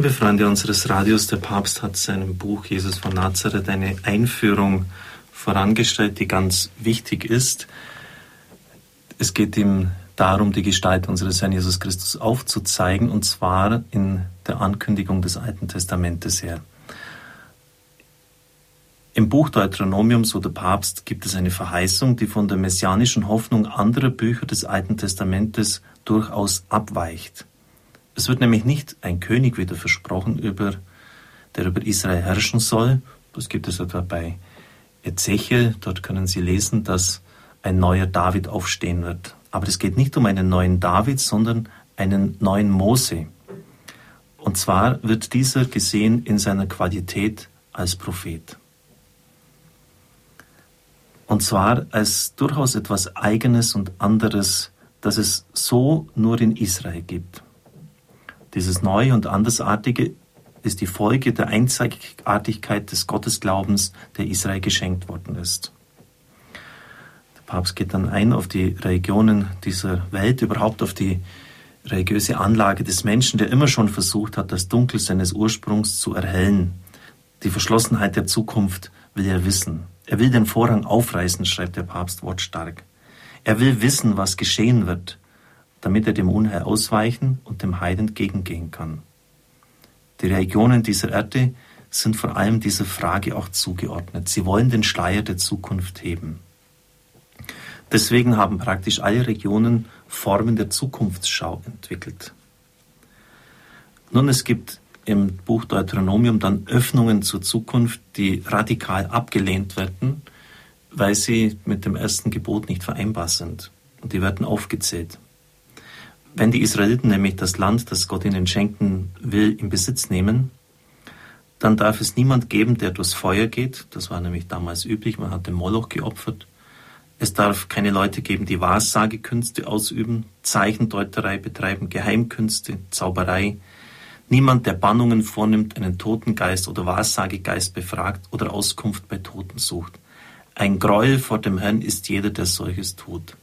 Liebe Freunde unseres Radios, der Papst hat seinem Buch Jesus von Nazareth eine Einführung vorangestellt, die ganz wichtig ist. Es geht ihm darum, die Gestalt unseres Herrn Jesus Christus aufzuzeigen, und zwar in der Ankündigung des Alten Testamentes her. Im Buch Deuteronomium, so der Papst, gibt es eine Verheißung, die von der messianischen Hoffnung anderer Bücher des Alten Testamentes durchaus abweicht. Es wird nämlich nicht ein König wieder versprochen, über, der über Israel herrschen soll. Das gibt es etwa bei Ezechiel. Dort können Sie lesen, dass ein neuer David aufstehen wird. Aber es geht nicht um einen neuen David, sondern einen neuen Mose. Und zwar wird dieser gesehen in seiner Qualität als Prophet. Und zwar als durchaus etwas Eigenes und anderes, das es so nur in Israel gibt. Dieses Neue und Andersartige ist die Folge der Einzigartigkeit des Gottesglaubens, der Israel geschenkt worden ist. Papst geht dann ein auf die Religionen dieser Welt, überhaupt auf die religiöse Anlage des Menschen, der immer schon versucht hat, das Dunkel seines Ursprungs zu erhellen. Die Verschlossenheit der Zukunft will er wissen. Er will den Vorhang aufreißen, schreibt der Papst wortstark. Er will wissen, was geschehen wird, damit er dem Unheil ausweichen und dem Heil entgegengehen kann. Die Religionen dieser Erde sind vor allem dieser Frage auch zugeordnet. Sie wollen den Schleier der Zukunft heben. Deswegen haben praktisch alle Regionen Formen der Zukunftsschau entwickelt. Nun, es gibt im Buch Deuteronomium dann Öffnungen zur Zukunft, die radikal abgelehnt werden, weil sie mit dem ersten Gebot nicht vereinbar sind. Und die werden aufgezählt. Wenn die Israeliten nämlich das Land, das Gott ihnen schenken will, in Besitz nehmen, dann darf es niemand geben, der durchs Feuer geht. Das war nämlich damals üblich. Man hat den Moloch geopfert. Es darf keine Leute geben, die Wahrsagekünste ausüben, Zeichendeuterei betreiben, Geheimkünste, Zauberei. Niemand, der Bannungen vornimmt, einen Totengeist oder Wahrsagegeist befragt oder Auskunft bei Toten sucht. Ein Gräuel vor dem Herrn ist jeder, der solches tut.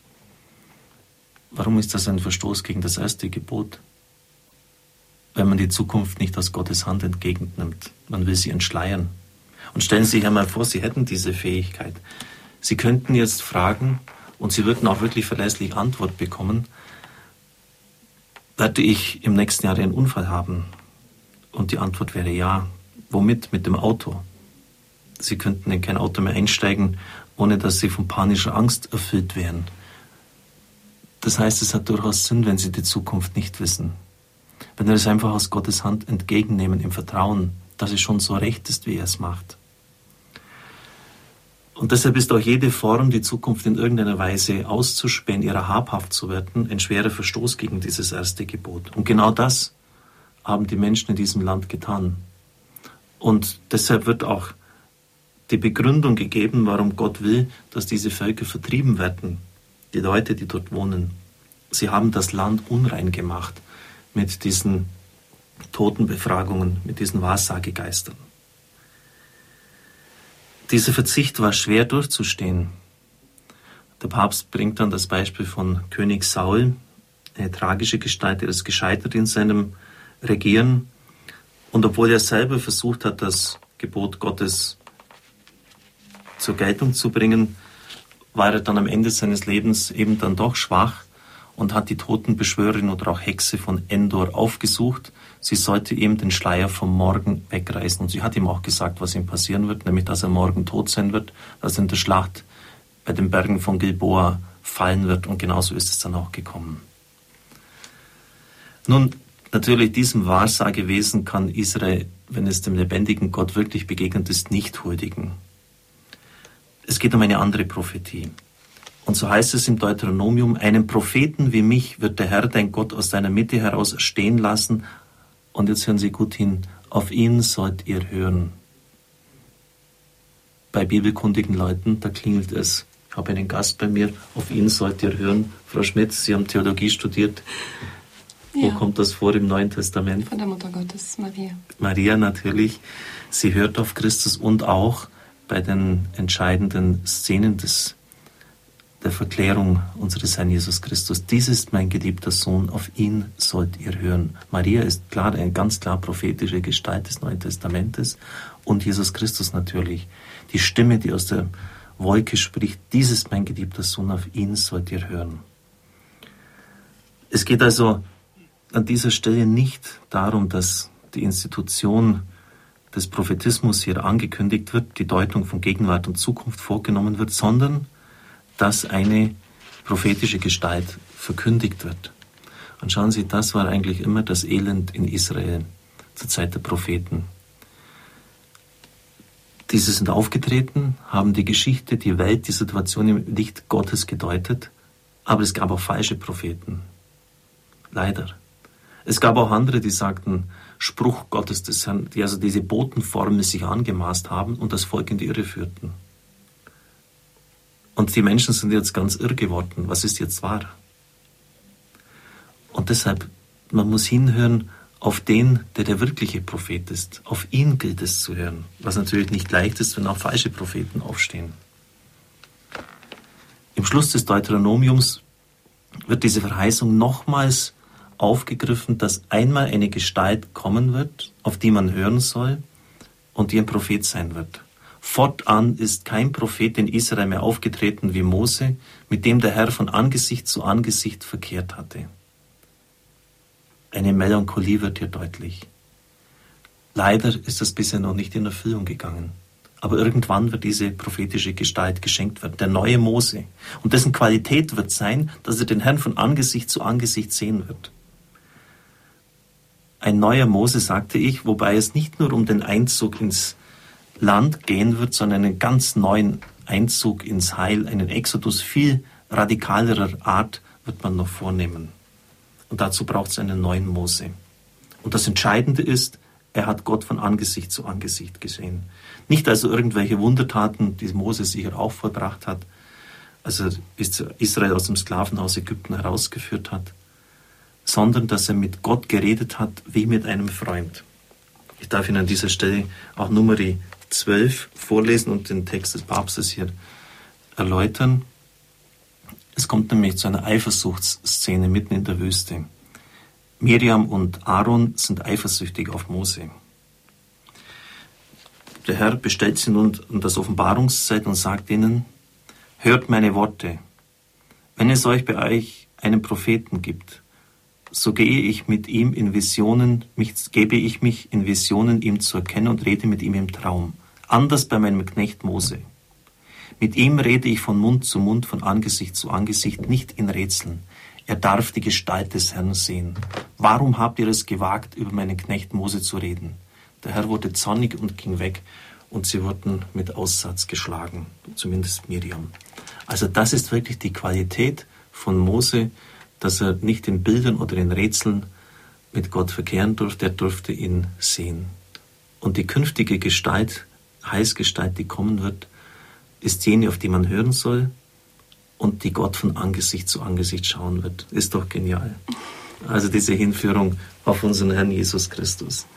Warum ist das ein Verstoß gegen das erste Gebot? Wenn man die Zukunft nicht aus Gottes Hand entgegennimmt. Man will sie entschleiern. Und stellen Sie sich einmal vor, Sie hätten diese Fähigkeit. Sie könnten jetzt fragen und Sie würden auch wirklich verlässlich Antwort bekommen, werde ich im nächsten Jahr einen Unfall haben? Und die Antwort wäre ja. Womit? Mit dem Auto. Sie könnten in kein Auto mehr einsteigen, ohne dass Sie von panischer Angst erfüllt wären. Das heißt, es hat durchaus Sinn, wenn Sie die Zukunft nicht wissen. Wenn Sie es einfach aus Gottes Hand entgegennehmen im Vertrauen, dass es schon so recht ist, wie er es macht. Und deshalb ist auch jede Form, die Zukunft in irgendeiner Weise auszuspähen, ihrer habhaft zu werden, ein schwerer Verstoß gegen dieses erste Gebot. Und genau das haben die Menschen in diesem Land getan. Und deshalb wird auch die Begründung gegeben, warum Gott will, dass diese Völker vertrieben werden. Die Leute, die dort wohnen. Sie haben das Land unrein gemacht mit diesen Totenbefragungen, mit diesen Wahrsagegeistern. Dieser Verzicht war schwer durchzustehen. Der Papst bringt dann das Beispiel von König Saul, eine tragische Gestalt, der ist gescheitert in seinem Regieren. Und obwohl er selber versucht hat, das Gebot Gottes zur Geltung zu bringen, war er dann am Ende seines Lebens eben dann doch schwach und hat die Totenbeschwörerin oder auch Hexe von Endor aufgesucht. Sie sollte ihm den Schleier vom Morgen wegreißen. Und sie hat ihm auch gesagt, was ihm passieren wird, nämlich dass er morgen tot sein wird, dass er in der Schlacht bei den Bergen von Gilboa fallen wird. Und genauso ist es dann auch gekommen. Nun, natürlich diesem Wahrsagewesen kann Israel, wenn es dem lebendigen Gott wirklich begegnet ist, nicht huldigen. Es geht um eine andere Prophetie. Und so heißt es im Deuteronomium, einen Propheten wie mich wird der Herr, dein Gott, aus deiner Mitte heraus stehen lassen. Und jetzt hören Sie gut hin, auf ihn sollt ihr hören. Bei bibelkundigen Leuten, da klingelt es. Ich habe einen Gast bei mir, auf ihn sollt ihr hören. Frau Schmidt, Sie haben Theologie studiert. Ja. Wo kommt das vor im Neuen Testament? Von der Mutter Gottes, Maria. Maria natürlich. Sie hört auf Christus und auch bei den entscheidenden Szenen des der Verklärung unseres Herrn Jesus Christus. Dies ist mein geliebter Sohn, auf ihn sollt ihr hören. Maria ist klar, eine ganz klar prophetische Gestalt des Neuen Testamentes und Jesus Christus natürlich. Die Stimme, die aus der Wolke spricht, dies ist mein geliebter Sohn, auf ihn sollt ihr hören. Es geht also an dieser Stelle nicht darum, dass die Institution des Prophetismus hier angekündigt wird, die Deutung von Gegenwart und Zukunft vorgenommen wird, sondern dass eine prophetische Gestalt verkündigt wird. Und schauen Sie, das war eigentlich immer das Elend in Israel zur Zeit der Propheten. Diese sind aufgetreten, haben die Geschichte, die Welt, die Situation im Licht Gottes gedeutet, aber es gab auch falsche Propheten. Leider. Es gab auch andere, die sagten, Spruch Gottes des Herrn, die also diese Botenformel sich angemaßt haben und das Volk in die Irre führten. Und die Menschen sind jetzt ganz irr geworden. Was ist jetzt wahr? Und deshalb, man muss hinhören auf den, der der wirkliche Prophet ist. Auf ihn gilt es zu hören. Was natürlich nicht leicht ist, wenn auch falsche Propheten aufstehen. Im Schluss des Deuteronomiums wird diese Verheißung nochmals aufgegriffen, dass einmal eine Gestalt kommen wird, auf die man hören soll und die ein Prophet sein wird. Fortan ist kein Prophet in Israel mehr aufgetreten wie Mose, mit dem der Herr von Angesicht zu Angesicht verkehrt hatte. Eine Melancholie wird hier deutlich. Leider ist das bisher noch nicht in Erfüllung gegangen. Aber irgendwann wird diese prophetische Gestalt geschenkt werden, der neue Mose. Und dessen Qualität wird sein, dass er den Herrn von Angesicht zu Angesicht sehen wird. Ein neuer Mose, sagte ich, wobei es nicht nur um den Einzug ins Land gehen wird, sondern einen ganz neuen Einzug ins Heil, einen Exodus viel radikalerer Art wird man noch vornehmen. Und dazu braucht es einen neuen Mose. Und das Entscheidende ist, er hat Gott von Angesicht zu Angesicht gesehen. Nicht also irgendwelche Wundertaten, die Mose sicher auch vollbracht hat, als er Israel aus dem Sklavenhaus Ägypten herausgeführt hat, sondern dass er mit Gott geredet hat wie mit einem Freund. Ich darf Ihnen an dieser Stelle auch Numeri 12 vorlesen und den Text des Papstes hier erläutern. Es kommt nämlich zu einer Eifersuchtsszene mitten in der Wüste. Miriam und Aaron sind eifersüchtig auf Mose. Der Herr bestellt sie nun an das Offenbarungszeit und sagt ihnen, hört meine Worte. Wenn es euch bei euch einen Propheten gibt, so gehe ich mit ihm in Visionen, mich, gebe ich mich in Visionen ihm zu erkennen und rede mit ihm im Traum. Anders bei meinem Knecht Mose. Mit ihm rede ich von Mund zu Mund, von Angesicht zu Angesicht, nicht in Rätseln. Er darf die Gestalt des Herrn sehen. Warum habt ihr es gewagt, über meinen Knecht Mose zu reden? Der Herr wurde zornig und ging weg, und sie wurden mit Aussatz geschlagen, zumindest Miriam. Also das ist wirklich die Qualität von Mose, dass er nicht in Bildern oder in Rätseln mit Gott verkehren durfte, er durfte ihn sehen. Und die künftige Gestalt, Heilsgestalt, die kommen wird, ist jene, auf die man hören soll und die Gott von Angesicht zu Angesicht schauen wird. Ist doch genial. Also diese Hinführung auf unseren Herrn Jesus Christus.